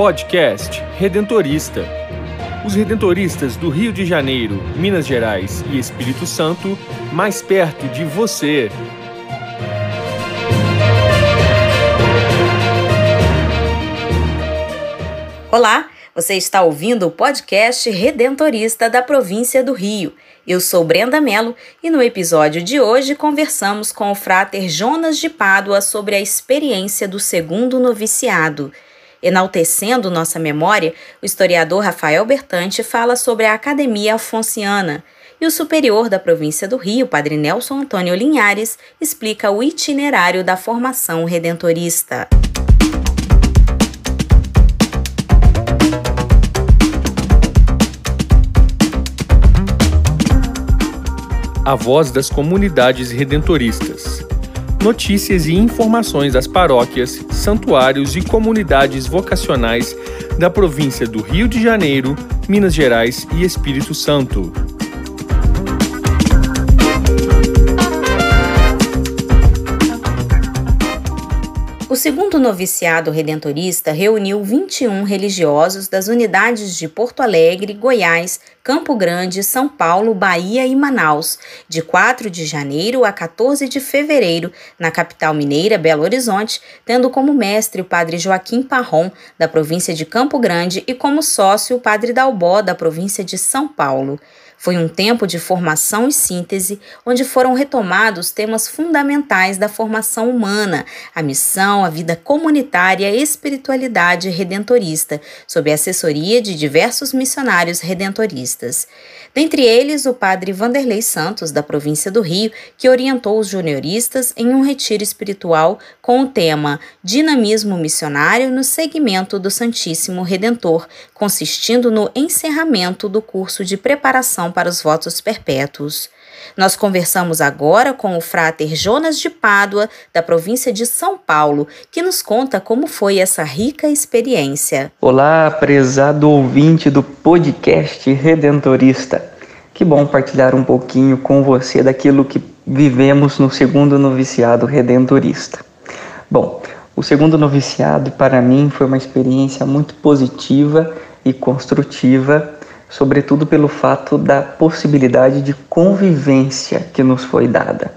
Podcast Redentorista. Os redentoristas do Rio de Janeiro, Minas Gerais e Espírito Santo, mais perto de você. Olá, você está ouvindo o podcast Redentorista da província do Rio. Eu sou Brenda Mello e no episódio de hoje conversamos com o frater Jonas de Pádua sobre a experiência do segundo noviciado. Enaltecendo nossa memória, o historiador Rafael Bertante fala sobre a Academia Alfonsiana e o superior da província do Rio, Padre Nelson Antônio Linhares, explica o itinerário da formação redentorista. A voz das comunidades redentoristas notícias e informações das paróquias, santuários e comunidades vocacionais da província do Rio de Janeiro, Minas Gerais e Espírito Santo. Segundo noviciado redentorista reuniu 21 religiosos das unidades de Porto Alegre, Goiás, Campo Grande, São Paulo, Bahia e Manaus, de 4 de janeiro a 14 de fevereiro, na capital mineira, Belo Horizonte, tendo como mestre o padre Joaquim Parron, da província de Campo Grande, e como sócio o padre Dalbó, da província de São Paulo. Foi um tempo de formação e síntese, onde foram retomados temas fundamentais da formação humana, a missão, a vida comunitária a espiritualidade redentorista, sob a assessoria de diversos missionários redentoristas. Dentre eles, o padre Vanderlei Santos, da província do Rio, que orientou os junioristas em um retiro espiritual com o tema Dinamismo Missionário no Segmento do Santíssimo Redentor, consistindo no encerramento do curso de preparação para os votos perpétuos. Nós conversamos agora com o frater Jonas de Pádua, da província de São Paulo, que nos conta como foi essa rica experiência. Olá, prezado ouvinte do podcast Redentorista. Que bom partilhar um pouquinho com você daquilo que vivemos no segundo noviciado redentorista. Bom, o segundo noviciado para mim foi uma experiência muito positiva e construtiva sobretudo pelo fato da possibilidade de convivência que nos foi dada.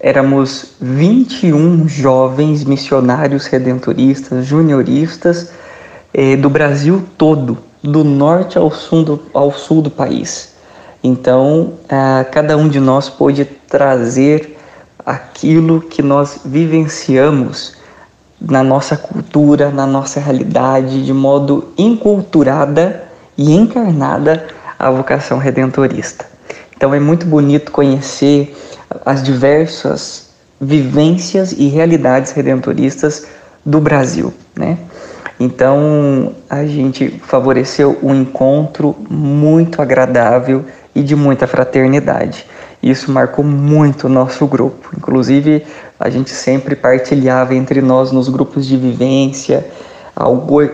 Éramos 21 jovens missionários redentoristas, junioristas eh, do Brasil todo, do norte ao sul do, ao sul do país. Então, ah, cada um de nós pôde trazer aquilo que nós vivenciamos na nossa cultura, na nossa realidade, de modo inculturada e encarnada a vocação redentorista. Então é muito bonito conhecer as diversas vivências e realidades redentoristas do Brasil, né? Então a gente favoreceu um encontro muito agradável e de muita fraternidade. Isso marcou muito o nosso grupo. Inclusive, a gente sempre partilhava entre nós nos grupos de vivência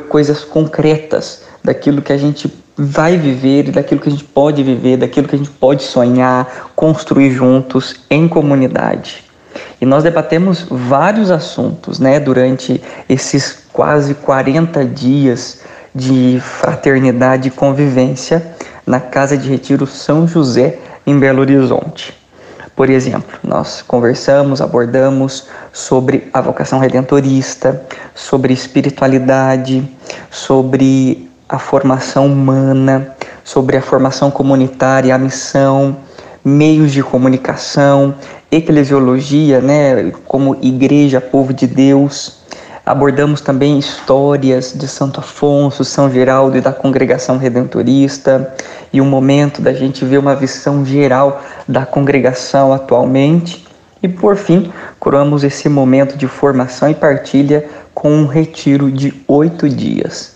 coisas concretas daquilo que a gente vai viver, daquilo que a gente pode viver, daquilo que a gente pode sonhar, construir juntos em comunidade. E nós debatemos vários assuntos, né, durante esses quase 40 dias de fraternidade e convivência na Casa de Retiro São José, em Belo Horizonte. Por exemplo, nós conversamos, abordamos sobre a vocação redentorista, sobre espiritualidade, sobre a formação humana, sobre a formação comunitária, a missão, meios de comunicação, eclesiologia, né, como igreja, povo de Deus. Abordamos também histórias de Santo Afonso, São Geraldo e da congregação redentorista, e um momento da gente ver uma visão geral da congregação atualmente. E por fim, coroamos esse momento de formação e partilha com um retiro de oito dias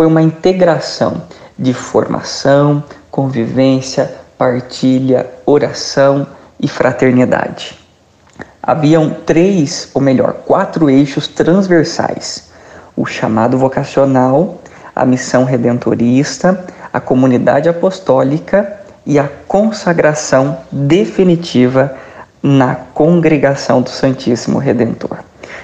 foi uma integração de formação, convivência, partilha, oração e fraternidade. Haviam três, ou melhor, quatro eixos transversais: o chamado vocacional, a missão redentorista, a comunidade apostólica e a consagração definitiva na congregação do Santíssimo Redentor.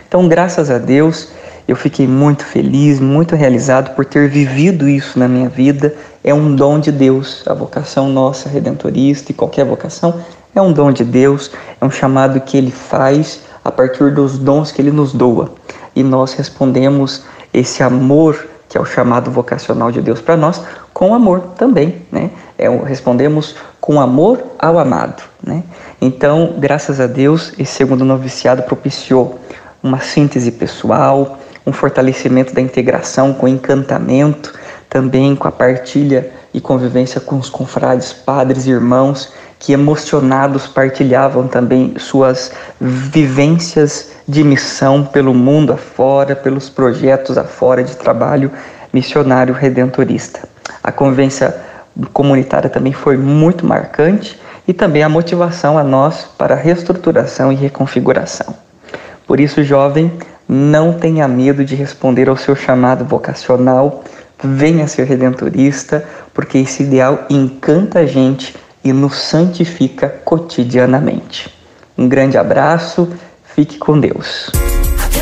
Então, graças a Deus, Eu fiquei muito feliz, muito realizado por ter vivido isso na minha vida. É um dom de Deus. A vocação nossa redentorista e qualquer vocação é um dom de Deus, é um chamado que ele faz a partir dos dons que ele nos doa. E nós respondemos esse amor, que é o chamado vocacional de Deus para nós, com amor também, né? É, respondemos com amor ao amado, né? Então, graças a Deus, esse segundo noviciado propiciou uma síntese pessoal, um fortalecimento da integração com encantamento, também com a partilha e convivência com os confrades, padres e irmãos que emocionados partilhavam também suas vivências de missão pelo mundo afora, pelos projetos afora de trabalho missionário redentorista. A convivência comunitária também foi muito marcante e também a motivação a nós para a reestruturação e reconfiguração. Por isso, jovem, não tenha medo de responder ao seu chamado vocacional, venha ser redentorista, porque esse ideal encanta a gente e nos santifica cotidianamente. Um grande abraço, fique com Deus.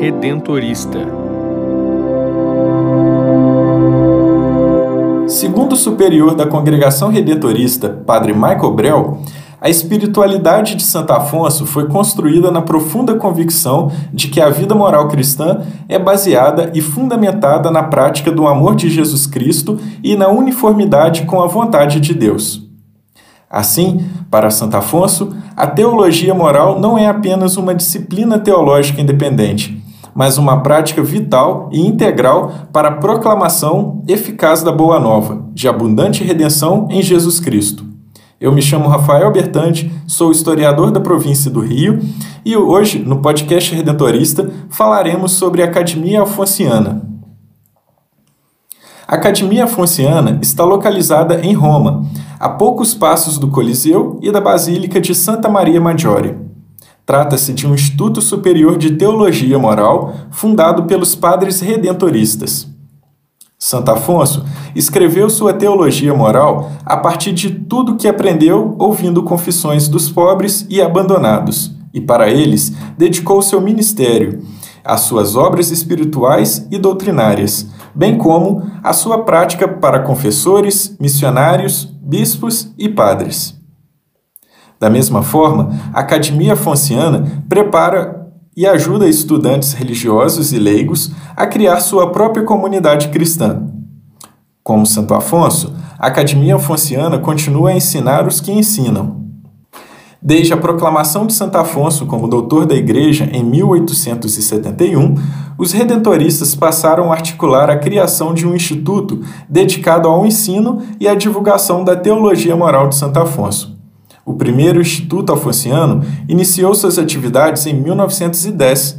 Redentorista. Segundo o superior da Congregação Redentorista, Padre Michael Brell, a espiritualidade de Santo Afonso foi construída na profunda convicção de que a vida moral cristã é baseada e fundamentada na prática do amor de Jesus Cristo e na uniformidade com a vontade de Deus. Assim, para Santo Afonso, a teologia moral não é apenas uma disciplina teológica independente, mas uma prática vital e integral para a proclamação eficaz da Boa Nova, de abundante redenção em Jesus Cristo. Eu me chamo Rafael Bertante, sou historiador da província do Rio e hoje, no podcast Redentorista, falaremos sobre a Academia Alfonsiana. A Academia Afonciana está localizada em Roma, a poucos passos do Coliseu e da Basílica de Santa Maria Maggiore. Trata-se de um instituto superior de teologia moral fundado pelos padres redentoristas. Santo Afonso escreveu sua teologia moral a partir de tudo que aprendeu ouvindo confissões dos pobres e abandonados, e para eles dedicou seu ministério, as suas obras espirituais e doutrinárias, bem como a sua prática para confessores, missionários, bispos e padres. Da mesma forma, a Academia Fonciana prepara e ajuda estudantes religiosos e leigos a criar sua própria comunidade cristã. Como Santo Afonso, a Academia Fonciana continua a ensinar os que ensinam, Desde a proclamação de Santo Afonso como doutor da Igreja em 1871, os redentoristas passaram a articular a criação de um instituto dedicado ao ensino e à divulgação da teologia moral de Santo Afonso. O primeiro Instituto Afonsiano iniciou suas atividades em 1910,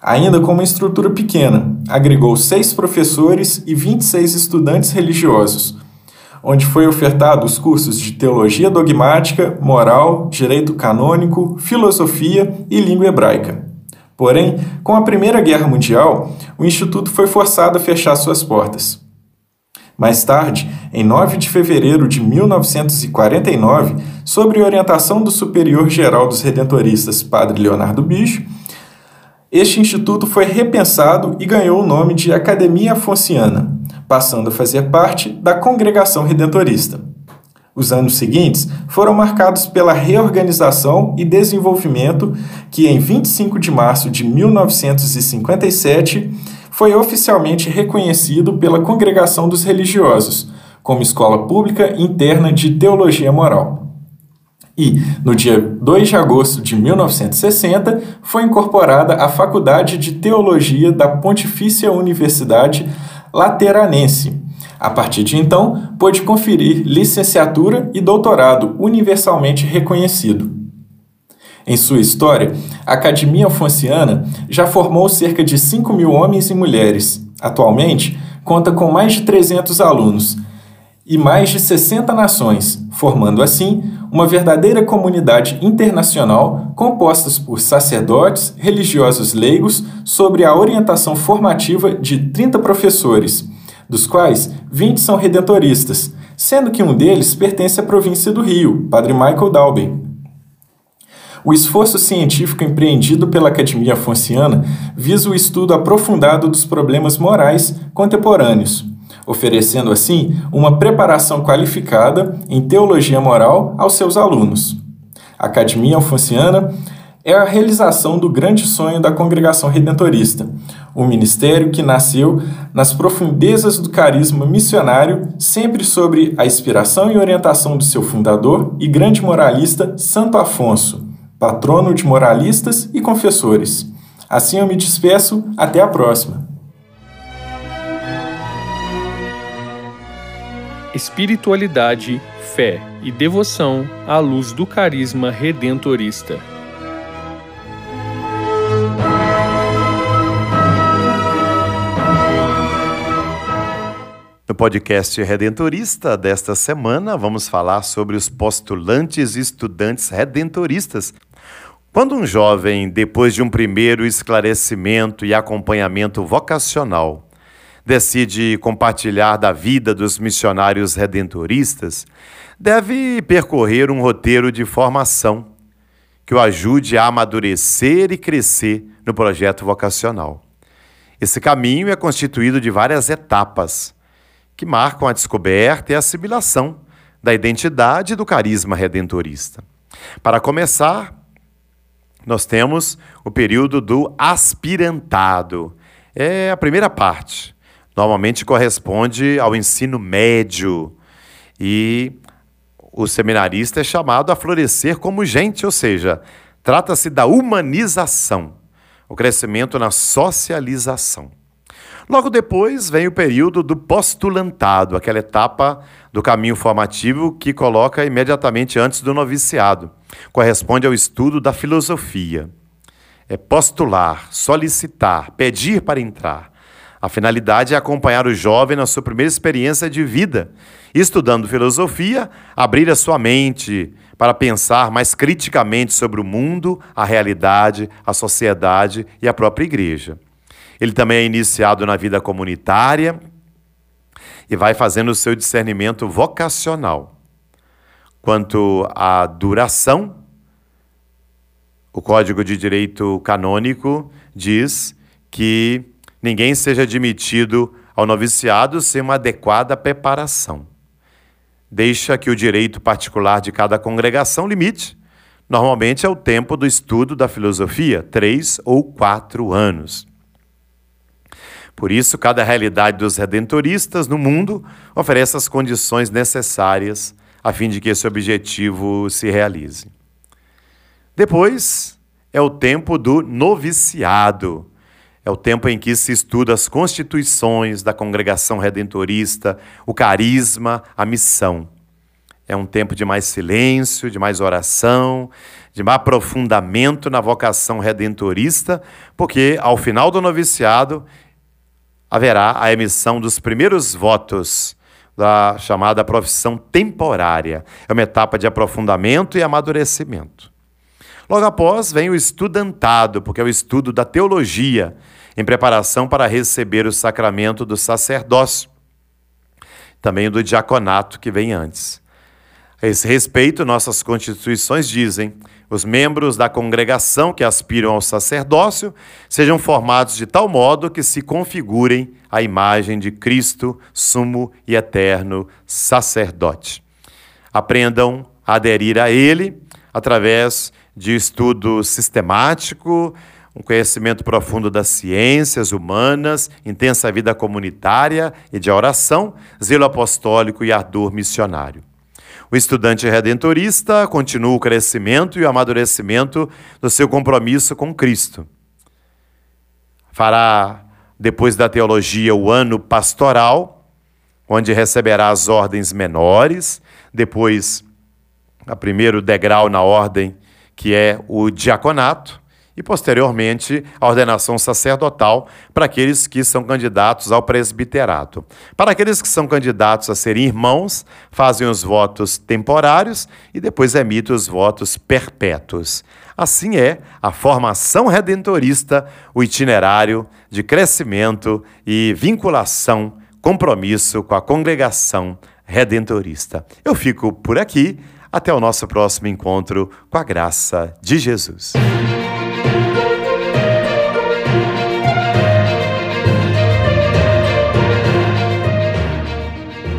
ainda com uma estrutura pequena, agregou seis professores e 26 estudantes religiosos onde foi ofertado os cursos de teologia dogmática, moral, direito canônico, filosofia e língua hebraica. Porém, com a Primeira Guerra Mundial, o instituto foi forçado a fechar suas portas. Mais tarde, em 9 de fevereiro de 1949, sob orientação do Superior Geral dos Redentoristas, Padre Leonardo Bicho, este instituto foi repensado e ganhou o nome de Academia Afonciana, passando a fazer parte da Congregação Redentorista. Os anos seguintes foram marcados pela reorganização e desenvolvimento que, em 25 de março de 1957, foi oficialmente reconhecido pela Congregação dos Religiosos como escola pública interna de teologia moral. E, no dia 2 de agosto de 1960, foi incorporada à Faculdade de Teologia da Pontifícia Universidade Lateranense. A partir de então, pôde conferir licenciatura e doutorado universalmente reconhecido. Em sua história, a Academia Alfonsiana já formou cerca de 5 mil homens e mulheres. Atualmente, conta com mais de 300 alunos e mais de 60 nações, formando assim uma verdadeira comunidade internacional composta por sacerdotes, religiosos leigos, sobre a orientação formativa de 30 professores, dos quais 20 são redentoristas, sendo que um deles pertence à província do Rio, Padre Michael Dalben. O esforço científico empreendido pela Academia Afonciana visa o estudo aprofundado dos problemas morais contemporâneos, oferecendo assim uma preparação qualificada em teologia moral aos seus alunos. A Academia Alfonciana é a realização do grande sonho da congregação redentorista, um ministério que nasceu nas profundezas do carisma missionário, sempre sobre a inspiração e orientação do seu fundador e grande moralista Santo Afonso, patrono de moralistas e confessores. Assim eu me despeço, até a próxima. Espiritualidade, fé e devoção à luz do carisma redentorista. No podcast Redentorista desta semana, vamos falar sobre os postulantes e estudantes redentoristas quando um jovem, depois de um primeiro esclarecimento e acompanhamento vocacional, decide compartilhar da vida dos missionários redentoristas, deve percorrer um roteiro de formação que o ajude a amadurecer e crescer no projeto vocacional. Esse caminho é constituído de várias etapas que marcam a descoberta e a assimilação da identidade do carisma redentorista. Para começar, nós temos o período do aspirantado. É a primeira parte. Normalmente corresponde ao ensino médio. E o seminarista é chamado a florescer como gente, ou seja, trata-se da humanização, o crescimento na socialização. Logo depois vem o período do postulantado, aquela etapa do caminho formativo que coloca imediatamente antes do noviciado. Corresponde ao estudo da filosofia. É postular, solicitar, pedir para entrar. A finalidade é acompanhar o jovem na sua primeira experiência de vida, estudando filosofia, abrir a sua mente para pensar mais criticamente sobre o mundo, a realidade, a sociedade e a própria igreja. Ele também é iniciado na vida comunitária e vai fazendo o seu discernimento vocacional. Quanto à duração, o Código de Direito Canônico diz que ninguém seja admitido ao noviciado sem uma adequada preparação. Deixa que o direito particular de cada congregação limite. Normalmente é o tempo do estudo da filosofia, três ou quatro anos. Por isso, cada realidade dos redentoristas no mundo oferece as condições necessárias a fim de que esse objetivo se realize. Depois é o tempo do noviciado. É o tempo em que se estuda as constituições da congregação redentorista, o carisma, a missão. É um tempo de mais silêncio, de mais oração, de mais aprofundamento na vocação redentorista, porque ao final do noviciado haverá a emissão dos primeiros votos da chamada profissão temporária. É uma etapa de aprofundamento e amadurecimento. Logo após vem o estudantado, porque é o estudo da teologia, em preparação para receber o sacramento do sacerdócio, também do diaconato que vem antes. A esse respeito, nossas constituições dizem: os membros da congregação que aspiram ao sacerdócio sejam formados de tal modo que se configurem a imagem de Cristo, sumo e eterno sacerdote. Aprendam a aderir a Ele através de estudo sistemático, um conhecimento profundo das ciências humanas, intensa vida comunitária e de oração, zelo apostólico e ardor missionário. O estudante redentorista continua o crescimento e o amadurecimento do seu compromisso com Cristo. Fará, depois da teologia, o ano pastoral, onde receberá as ordens menores, depois, a primeiro degrau na ordem, que é o diaconato, e, posteriormente, a ordenação sacerdotal para aqueles que são candidatos ao presbiterato. Para aqueles que são candidatos a serem irmãos, fazem os votos temporários e depois emitem os votos perpétuos. Assim é a formação redentorista, o itinerário de crescimento e vinculação, compromisso com a congregação redentorista. Eu fico por aqui. Até o nosso próximo encontro com a graça de Jesus.